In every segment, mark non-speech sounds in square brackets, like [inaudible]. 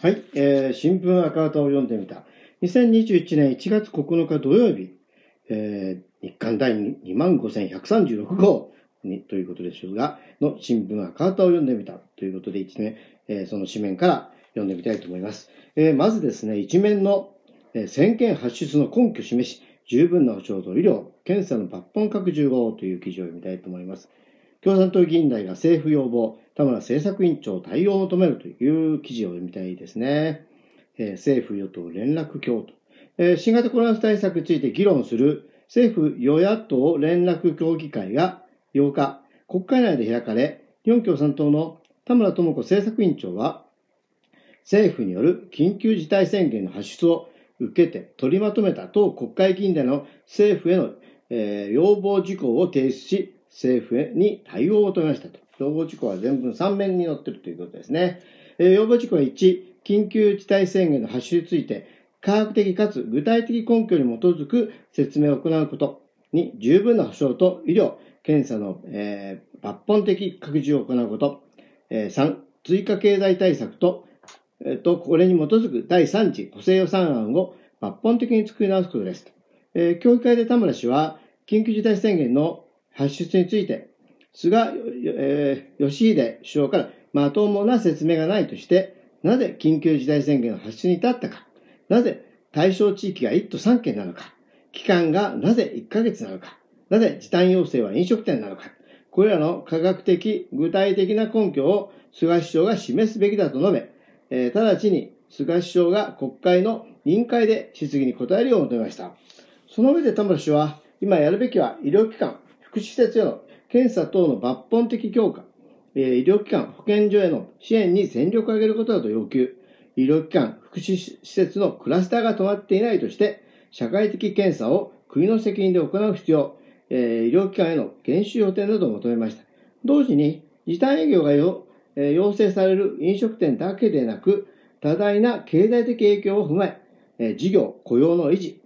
はい、えー、新聞赤旗を読んでみた。2021年1月9日土曜日、えー、日刊第25,136号にということでしょうが、の新聞赤旗を読んでみたということで、一面、えー、その紙面から読んでみたいと思います。えー、まずですね、一面の、えー、宣言発出の根拠示し、十分な保障と医療、検査の抜本拡充をという記事を読みたいと思います。共産党議員代が政府要望、田村政策委員長対応を求めるという記事を読みたいですね。えー、政府与党連絡協と、えー、新型コロナ対策について議論する政府与野党連絡協議会が8日、国会内で開かれ、日本共産党の田村智子政策委員長は、政府による緊急事態宣言の発出を受けて取りまとめた党国会議員での政府への、えー、要望事項を提出し、政府に対応を求めましたと。要望事項は全文3面に載っているということですね。えー、要望事項は1、緊急事態宣言の発出について、科学的かつ具体的根拠に基づく説明を行うこと。2、十分な保障と医療、検査の、えー、抜本的拡充を行うこと。えー、3、追加経済対策と、えー、と、これに基づく第3次補正予算案を抜本的に作り直すことです。えー、協議会で田村氏は、緊急事態宣言の発出について、菅、えー、吉秀首相からまともな説明がないとして、なぜ緊急事態宣言の発出に至ったか、なぜ対象地域が1都3県なのか、期間がなぜ1ヶ月なのか、なぜ時短要請は飲食店なのか、これらの科学的、具体的な根拠を菅首相が示すべきだと述べ、えー、直ちに菅首相が国会の委員会で質疑に答えるよう求めました。その上で田村氏は、今やるべきは医療機関、福祉施設への検査等の抜本的強化、医療機関、保健所への支援に全力を挙げることだと要求。医療機関、福祉施設のクラスターが止まっていないとして、社会的検査を国の責任で行う必要、医療機関への減収補填などを求めました。同時に、時短営業が要請される飲食店だけでなく、多大な経済的影響を踏まえ、事業、雇用の維持、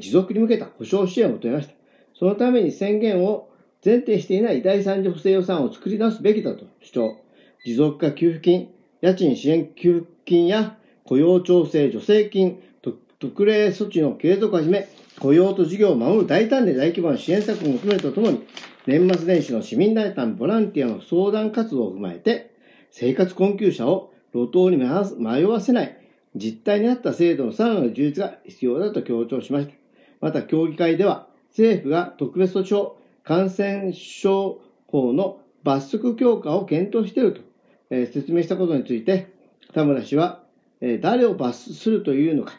持続に向けた保障支援を求めました。そのために宣言を前提していない第三次補正予算を作り出すべきだと主張。持続化給付金、家賃支援給付金や雇用調整助成金、特例措置の継続をはじめ、雇用と事業を守る大胆で大規模な支援策を求めるとともに、年末年始の市民大胆ボランティアの相談活動を踏まえて、生活困窮者を路頭に迷わせない実態に合った制度のさらなる充実が必要だと強調しました。また、協議会では、政府が特別措置を感染症法の罰則強化を検討していると、え、説明したことについて、田村氏は、え、誰を罰するというのか、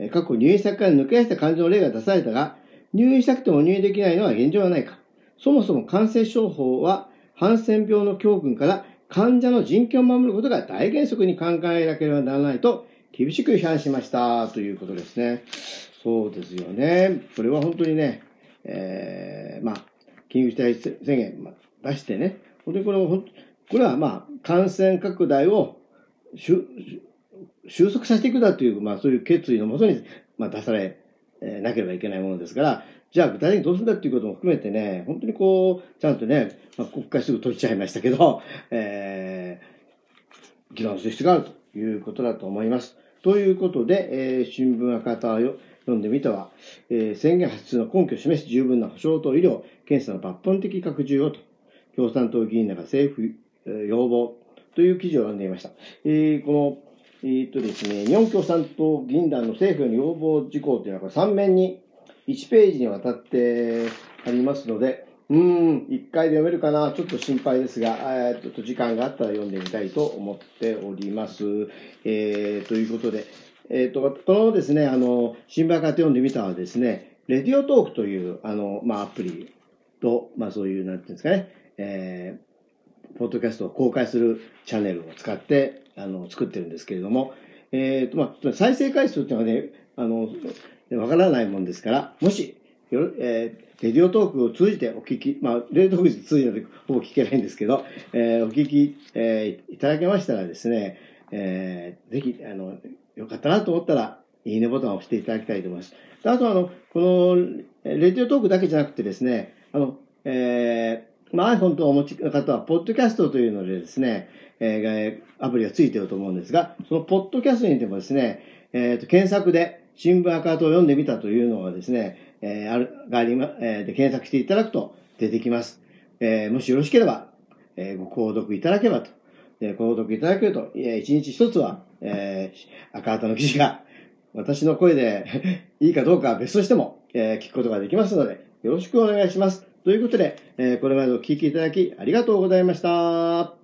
え、過去入院先から抜け出した患者の例が出されたが、入院したくても入院できないのは現状はないか。そもそも感染症法は、ハンセン病の教訓から患者の人権を守ることが大原則に考えなければならないと厳しく批判しましたということですね。そうですよね。これは本当にね、えー、まあ、緊急事態宣言、出してね、本当にこれこれはまあ、感染拡大を収束させていくだという、まあ、そういう決意のもとに、まあ、出されなければいけないものですから、じゃあ具体的にどうするんだっていうことも含めてね、本当にこう、ちゃんとね、まあ、国会すぐ閉じちゃいましたけど、えー、議論する必要があるということだと思います。ということで、えー、新聞赤旗を読んでみては、えー、宣言発出の根拠を示し十分な保障と医療、検査の抜本的拡充をと、共産党議員らが政府、えー、要望という記事を読んでいました。えー、この、え、っとですね、日本共産党議員団の政府への要望事項というのはこれ3面に1ページにわたってありますので、うん、一回で読めるかな、ちょっと心配ですが、えー、っと時間があったら読んでみたいと思っております。えー、ということで、えっ、ー、と、このですね、あの、新聞って読んでみたはですね、レディオトークという、あの、まあ、アプリと、まあ、そういう、なんていうんですかね、えー、ポッドキャストを公開するチャンネルを使って、あの、作ってるんですけれども、えっ、と、まあ、再生回数っていうのはね、あの、わからないもんですから、もし、よえー、レディオトークを通じてお聞き、まあ、レディオトーク通じてほぼ聞けないんですけど、えー、お聞き、えー、いただけましたらですね、えー、ぜひ、あの、よかったなと思ったら、いいねボタンを押していただきたいと思います。あと、あの、この、レディオトークだけじゃなくてですね、あの、えー、まあ、iPhone とお持ちの方は、ポッドキャストというのでですね、えー、アプリがついていると思うんですが、そのポッドキャストにでもですね、えっ、ー、と、検索で新聞赤旗を読んでみたというのがですね、えー、ある、がありま、えー、で検索していただくと出てきます。えー、もしよろしければ、えー、ご購読いただければと。え、購読いただけると、えー、一日一つは、えー、赤旗の記事が、私の声で [laughs] いいかどうかは別としても、えー、聞くことができますので、よろしくお願いします。ということで、えー、これまでお聞きいただきありがとうございました。